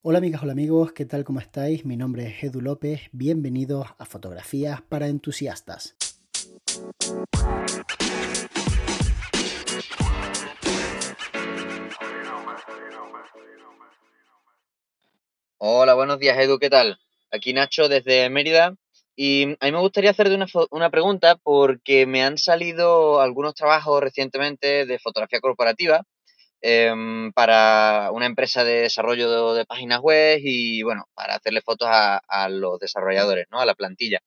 Hola amigas, hola amigos, ¿qué tal? ¿Cómo estáis? Mi nombre es Edu López, bienvenidos a Fotografías para Entusiastas. Hola, buenos días Edu, ¿qué tal? Aquí Nacho desde Mérida y a mí me gustaría hacerte una, una pregunta porque me han salido algunos trabajos recientemente de fotografía corporativa Em, para una empresa de desarrollo de, páginas web y, bueno, para hacerle fotos a, los desarrolladores, ¿no? A la plantilla.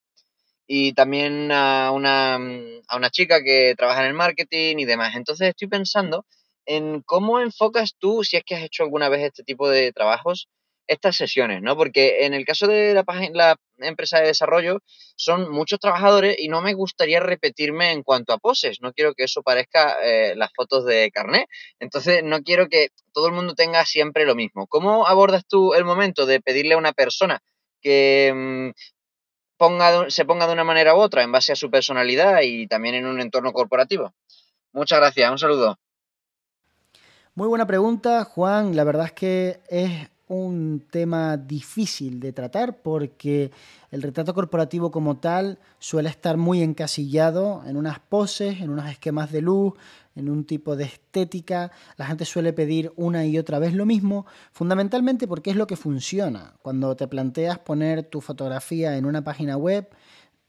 Y también a una, a una chica que trabaja en el marketing y demás. Entonces estoy pensando en cómo enfocas tú, si es que has hecho alguna vez este tipo de trabajos, estas sesiones, ¿no? Porque en el caso de la, la empresa de desarrollo son muchos trabajadores y no me gustaría repetirme en cuanto a poses. No quiero que eso parezca eh, las fotos de carnet. Entonces, no quiero que todo el mundo tenga siempre lo mismo. ¿Cómo abordas tú el momento de pedirle a una persona que mm, ponga, se ponga de una manera u otra en base a su personalidad y también en un entorno corporativo? Muchas gracias, un saludo. Muy buena pregunta, Juan. La verdad es que es un tema difícil de tratar porque el retrato corporativo como tal suele estar muy encasillado en unas poses, en unos esquemas de luz, en un tipo de estética. La gente suele pedir una y otra vez lo mismo, fundamentalmente porque es lo que funciona. Cuando te planteas poner tu fotografía en una página web,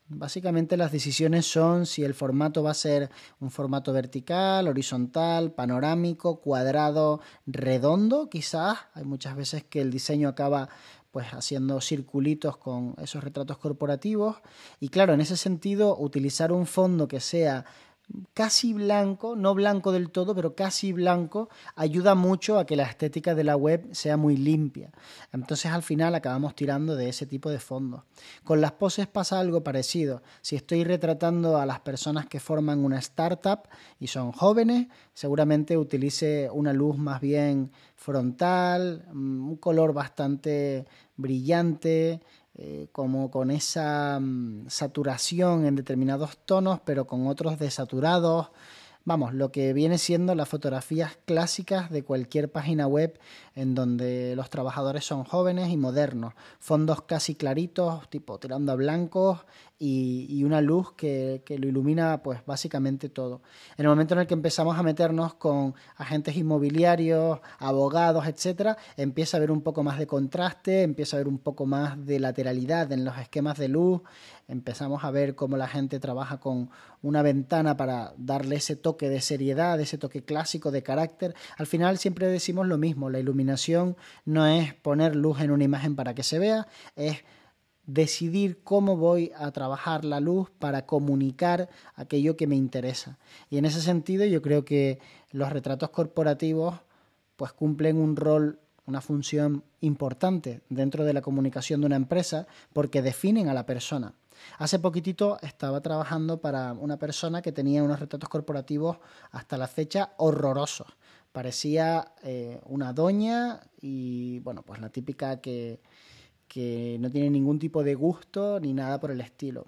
Básicamente las decisiones son si el formato va a ser un formato vertical, horizontal, panorámico, cuadrado, redondo, quizás. Hay muchas veces que el diseño acaba pues haciendo circulitos con esos retratos corporativos y claro, en ese sentido utilizar un fondo que sea casi blanco, no blanco del todo, pero casi blanco, ayuda mucho a que la estética de la web sea muy limpia. Entonces al final acabamos tirando de ese tipo de fondo. Con las poses pasa algo parecido. Si estoy retratando a las personas que forman una startup y son jóvenes, seguramente utilice una luz más bien frontal, mm, un color bastante brillante, eh, como con esa mm, saturación en determinados tonos, pero con otros desaturados. Vamos, lo que viene siendo las fotografías clásicas de cualquier página web en donde los trabajadores son jóvenes y modernos. Fondos casi claritos, tipo tirando a blancos y, una luz que, lo ilumina pues básicamente todo. En el momento en el que empezamos a meternos con agentes inmobiliarios, abogados, etcétera, empieza a haber un poco más de contraste, empieza a haber un poco más de lateralidad en los esquemas de luz, empezamos a ver cómo la gente trabaja con una ventana para darle ese toque de seriedad, ese toque clásico de carácter. Al final siempre decimos lo mismo, la iluminación no es poner luz en una imagen para que se vea, es decidir cómo voy a trabajar la luz para comunicar aquello que me interesa. Y en ese sentido yo creo que los retratos corporativos pues cumplen un rol, una función importante dentro de la comunicación de una empresa porque definen a la persona. Hace poquitito estaba trabajando para una persona que tenía unos retratos corporativos hasta la fecha horrorosos. Parecía eh, una doña y bueno, pues la típica que que no tiene ningún tipo de gusto ni nada por el estilo.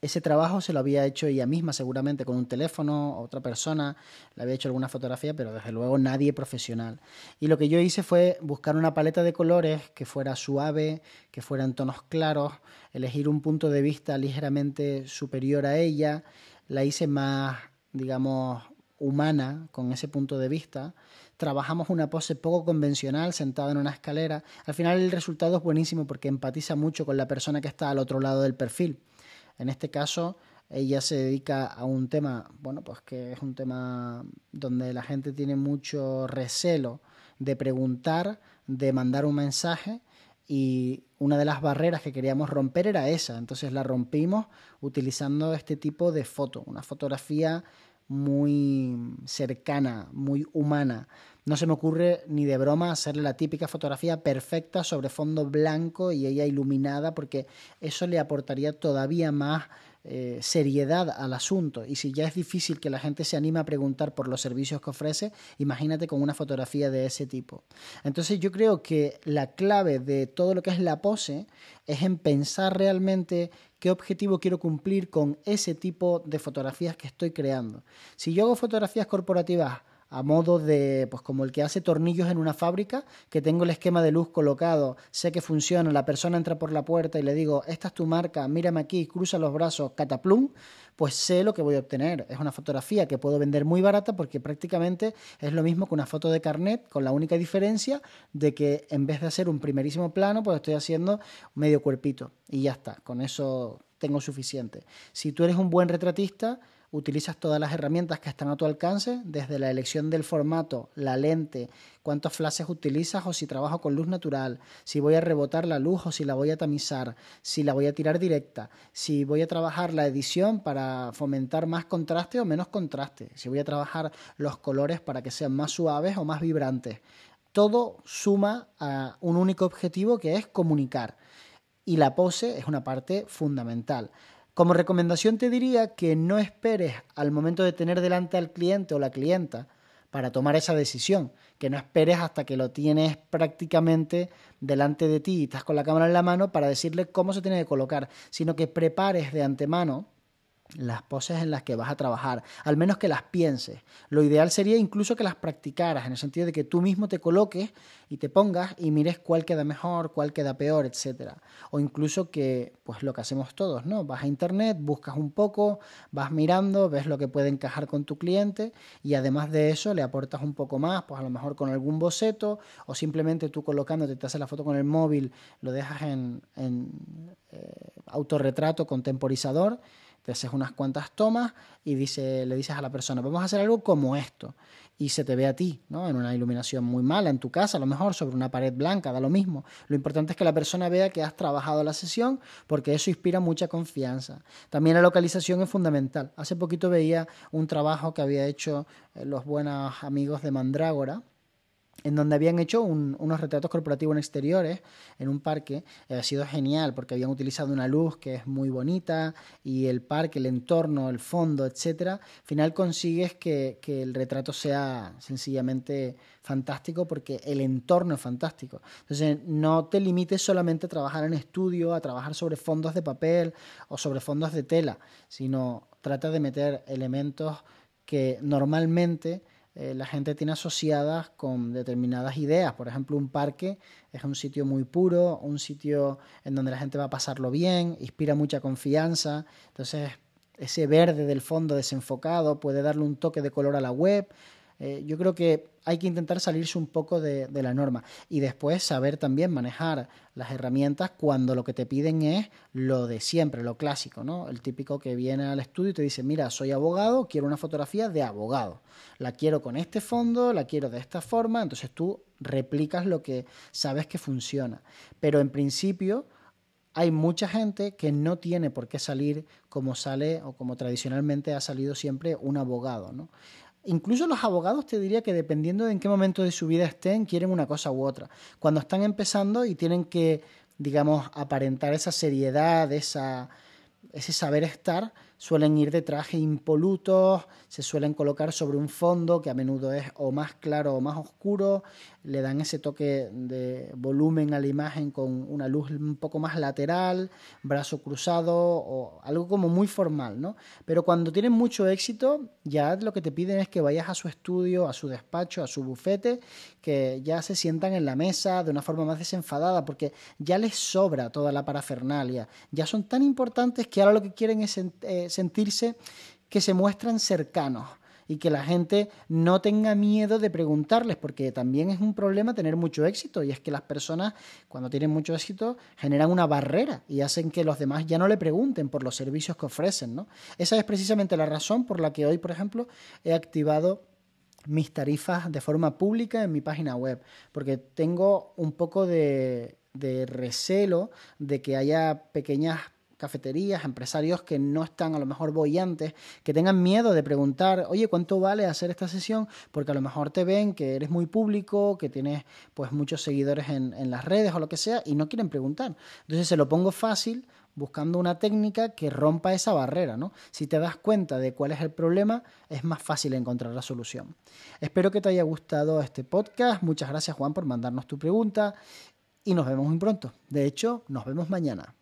Ese trabajo se lo había hecho ella misma, seguramente con un teléfono, otra persona, le había hecho alguna fotografía, pero desde luego nadie profesional. Y lo que yo hice fue buscar una paleta de colores que fuera suave, que fuera en tonos claros, elegir un punto de vista ligeramente superior a ella, la hice más, digamos, humana con ese punto de vista trabajamos una pose poco convencional sentada en una escalera, al final el resultado es buenísimo porque empatiza mucho con la persona que está al otro lado del perfil. En este caso, ella se dedica a un tema, bueno, pues que es un tema donde la gente tiene mucho recelo de preguntar, de mandar un mensaje y una de las barreras que queríamos romper era esa. Entonces la rompimos utilizando este tipo de foto, una fotografía muy cercana, muy humana. No se me ocurre ni de broma hacerle la típica fotografía perfecta sobre fondo blanco y ella iluminada porque eso le aportaría todavía más eh, seriedad al asunto. Y si ya es difícil que la gente se anime a preguntar por los servicios que ofrece, imagínate con una fotografía de ese tipo. Entonces yo creo que la clave de todo lo que es la pose es en pensar realmente qué objetivo quiero cumplir con ese tipo de fotografías que estoy creando. Si yo hago fotografías corporativas a modo de, pues como el que hace tornillos en una fábrica, que tengo el esquema de luz colocado, sé que funciona, la persona entra por la puerta y le digo, esta es tu marca, mírame aquí, cruza los brazos, cataplum, pues sé lo que voy a obtener. Es una fotografía que puedo vender muy barata porque prácticamente es lo mismo que una foto de carnet, con la única diferencia de que en vez de hacer un primerísimo plano, pues estoy haciendo medio cuerpito y ya está, con eso tengo suficiente. Si tú eres un buen retratista, utilizas todas las herramientas que están a tu alcance, desde la elección del formato, la lente, cuántos flashes utilizas o si trabajo con luz natural, si voy a rebotar la luz o si la voy a tamizar, si la voy a tirar directa, si voy a trabajar la edición para fomentar más contraste o menos contraste, si voy a trabajar los colores para que sean más suaves o más vibrantes. Todo suma a un único objetivo que es comunicar. Y la pose es una parte fundamental. Como recomendación te diría que no esperes al momento de tener delante al cliente o la clienta para tomar esa decisión, que no esperes hasta que lo tienes prácticamente delante de ti y estás con la cámara en la mano para decirle cómo se tiene que colocar, sino que prepares de antemano las poses en las que vas a trabajar, al menos que las pienses. Lo ideal sería incluso que las practicaras, en el sentido de que tú mismo te coloques y te pongas y mires cuál queda mejor, cuál queda peor, etc. O incluso que, pues lo que hacemos todos, ¿no? Vas a internet, buscas un poco, vas mirando, ves lo que puede encajar con tu cliente y además de eso le aportas un poco más, pues a lo mejor con algún boceto o simplemente tú colocándote, te haces la foto con el móvil, lo dejas en, en eh, autorretrato con temporizador te haces unas cuantas tomas y dice, le dices a la persona, vamos a hacer algo como esto. Y se te ve a ti, ¿no? En una iluminación muy mala, en tu casa, a lo mejor sobre una pared blanca, da lo mismo. Lo importante es que la persona vea que has trabajado la sesión porque eso inspira mucha confianza. También la localización es fundamental. Hace poquito veía un trabajo que había hecho eh, los buenos amigos de Mandrágora, en donde habían hecho unos retratos corporativos en exteriores en un parque. Eh, ha sido genial porque habían utilizado una luz que es muy bonita y el parque, el entorno, el fondo, etcétera. Al final consigues que, que, el retrato sea sencillamente fantástico porque el entorno es fantástico. Entonces, no te limites solamente a trabajar en estudio, a trabajar sobre fondos de papel o sobre fondos de tela, sino trata de meter elementos que normalmente eh, la gente tiene asociadas con determinadas ideas. Por ejemplo, un parque es un sitio muy puro, un sitio en donde la gente va a pasarlo bien, inspira mucha confianza. Entonces, ese verde del fondo desenfocado puede darle un toque de color a la web. Eh, yo creo que hay que intentar salirse un poco de, la norma y después saber también manejar las herramientas cuando lo que te piden es lo de siempre, lo clásico, ¿no? El típico que viene al estudio y te dice, mira, soy abogado, quiero una fotografía de abogado, la quiero con este fondo, la quiero de esta forma, entonces tú replicas lo que sabes que funciona. Pero en principio hay mucha gente que no tiene por qué salir como sale o como tradicionalmente ha salido siempre un abogado, ¿no? Incluso los abogados te diría que dependiendo de en qué momento de su vida estén, quieren una cosa u otra. Cuando están empezando y tienen que, digamos, aparentar esa seriedad, esa, ese saber estar, suelen ir de traje impolutos, se suelen colocar sobre un fondo que a menudo es o más claro o más oscuro, le dan ese toque de volumen a la imagen con una luz un poco más lateral, brazo cruzado o algo como muy formal, ¿no? Pero cuando tienen mucho éxito, ya lo que te piden es que vayas a su estudio, a su despacho, a su bufete, que ya se sientan en la mesa de una forma más desenfadada, porque ya les sobra toda la parafernalia, ya son tan importantes que ahora lo que quieren es eh, sentirse que se muestran cercanos y que la gente no tenga miedo de preguntarles, porque también es un problema tener mucho éxito, y es que las personas cuando tienen mucho éxito generan una barrera y hacen que los demás ya no le pregunten por los servicios que ofrecen. ¿no? Esa es precisamente la razón por la que hoy, por ejemplo, he activado mis tarifas de forma pública en mi página web, porque tengo un poco de, de recelo de que haya pequeñas cafeterías, empresarios que no están a lo mejor boyantes, que tengan miedo de preguntar, oye, ¿cuánto vale hacer esta sesión? Porque a lo mejor te ven que eres muy público, que tienes pues muchos seguidores en, en las redes o lo que sea y no quieren preguntar. Entonces se lo pongo fácil buscando una técnica que rompa esa barrera, ¿no? Si te das cuenta de cuál es el problema, es más fácil encontrar la solución. Espero que te haya gustado este podcast. Muchas gracias Juan por mandarnos tu pregunta y nos vemos muy pronto. De hecho, nos vemos mañana.